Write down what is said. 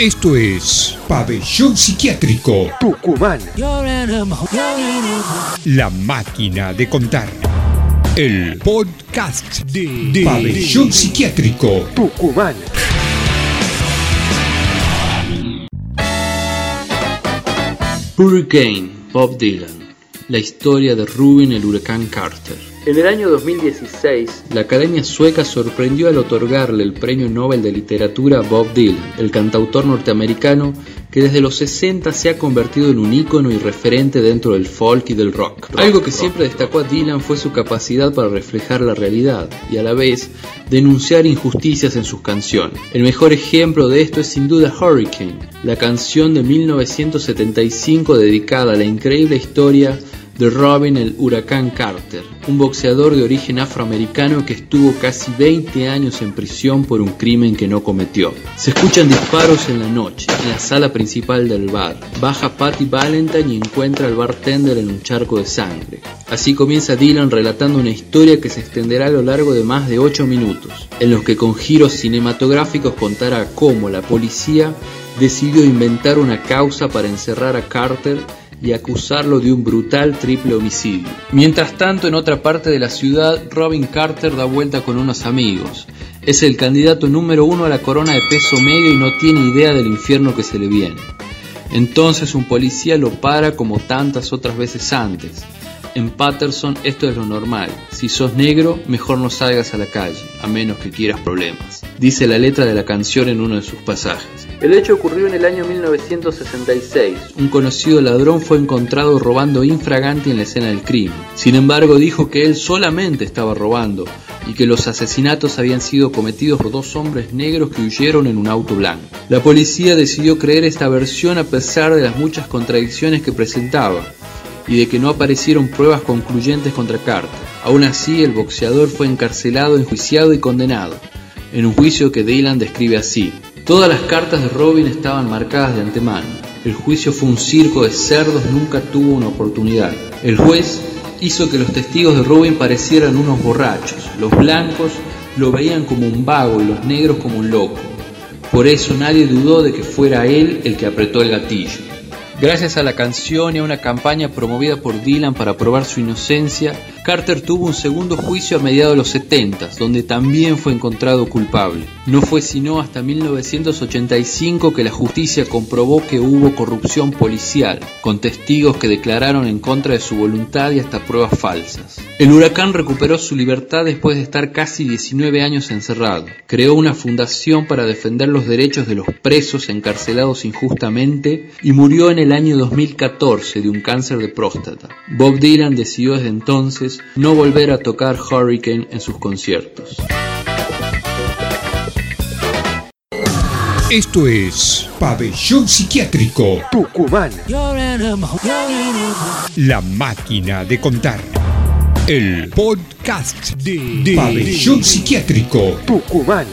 Esto es Pabellón Psiquiátrico Tucumán. La máquina de contar. El podcast de, Pabellón Psiquiátrico Tucumán. Hurricane, Bob Dylan. La historia de Rubin el huracán Carter. En el año 2016, la Academia Sueca sorprendió al otorgarle el Premio Nobel de Literatura a Bob Dylan, el cantautor norteamericano que desde los 60 se ha convertido en un ícono y referente dentro del folk y del rock. Algo que siempre destacó a Dylan fue su capacidad para reflejar la realidad y a la vez denunciar injusticias en sus canciones. El mejor ejemplo de esto es sin duda Hurricane, la canción de 1975 dedicada a la increíble historia de Robin el Huracán Carter, un boxeador de origen afroamericano que estuvo casi 20 años en prisión por un crimen que no cometió. Se escuchan disparos en la noche, en la sala principal del bar. Baja Patty Valentine y encuentra al bartender en un charco de sangre. Así comienza Dylan relatando una historia que se extenderá a lo largo de más de 8 minutos, en los que con giros cinematográficos contará cómo la policía decidió inventar una causa para encerrar a Carter y acusarlo de un brutal triple homicidio. Mientras tanto, en otra parte de la ciudad, Robin Carter da vuelta con unos amigos. Es el candidato número uno a la corona de peso medio y no tiene idea del infierno que se le viene. Entonces un policía lo para como tantas otras veces antes. En Patterson esto es lo normal. Si sos negro, mejor no salgas a la calle, a menos que quieras problemas. Dice la letra de la canción en uno de sus pasajes. El hecho ocurrió en el año 1966. Un conocido ladrón fue encontrado robando infraganti en la escena del crimen. Sin embargo, dijo que él solamente estaba robando y que los asesinatos habían sido cometidos por dos hombres negros que huyeron en un auto blanco. La policía decidió creer esta versión a pesar de las muchas contradicciones que presentaba y de que no aparecieron pruebas concluyentes contra Carter. Aún así, el boxeador fue encarcelado, enjuiciado y condenado, en un juicio que Dylan describe así. Todas las cartas de Robin estaban marcadas de antemano. El juicio fue un circo de cerdos, nunca tuvo una oportunidad. El juez hizo que los testigos de Robin parecieran unos borrachos. Los blancos lo veían como un vago y los negros como un loco. Por eso nadie dudó de que fuera él el que apretó el gatillo. Gracias a la canción y a una campaña promovida por Dylan para probar su inocencia, Carter tuvo un segundo juicio a mediados de los 70, donde también fue encontrado culpable. No fue sino hasta 1985 que la justicia comprobó que hubo corrupción policial, con testigos que declararon en contra de su voluntad y hasta pruebas falsas. El huracán recuperó su libertad después de estar casi 19 años encerrado. Creó una fundación para defender los derechos de los presos encarcelados injustamente y murió en el año 2014 de un cáncer de próstata. Bob Dylan decidió desde entonces no volver a tocar Hurricane en sus conciertos. Esto es Pabellón Psiquiátrico Tucumán. La máquina de contar. El podcast de, de Pabellón Psiquiátrico Tucumán.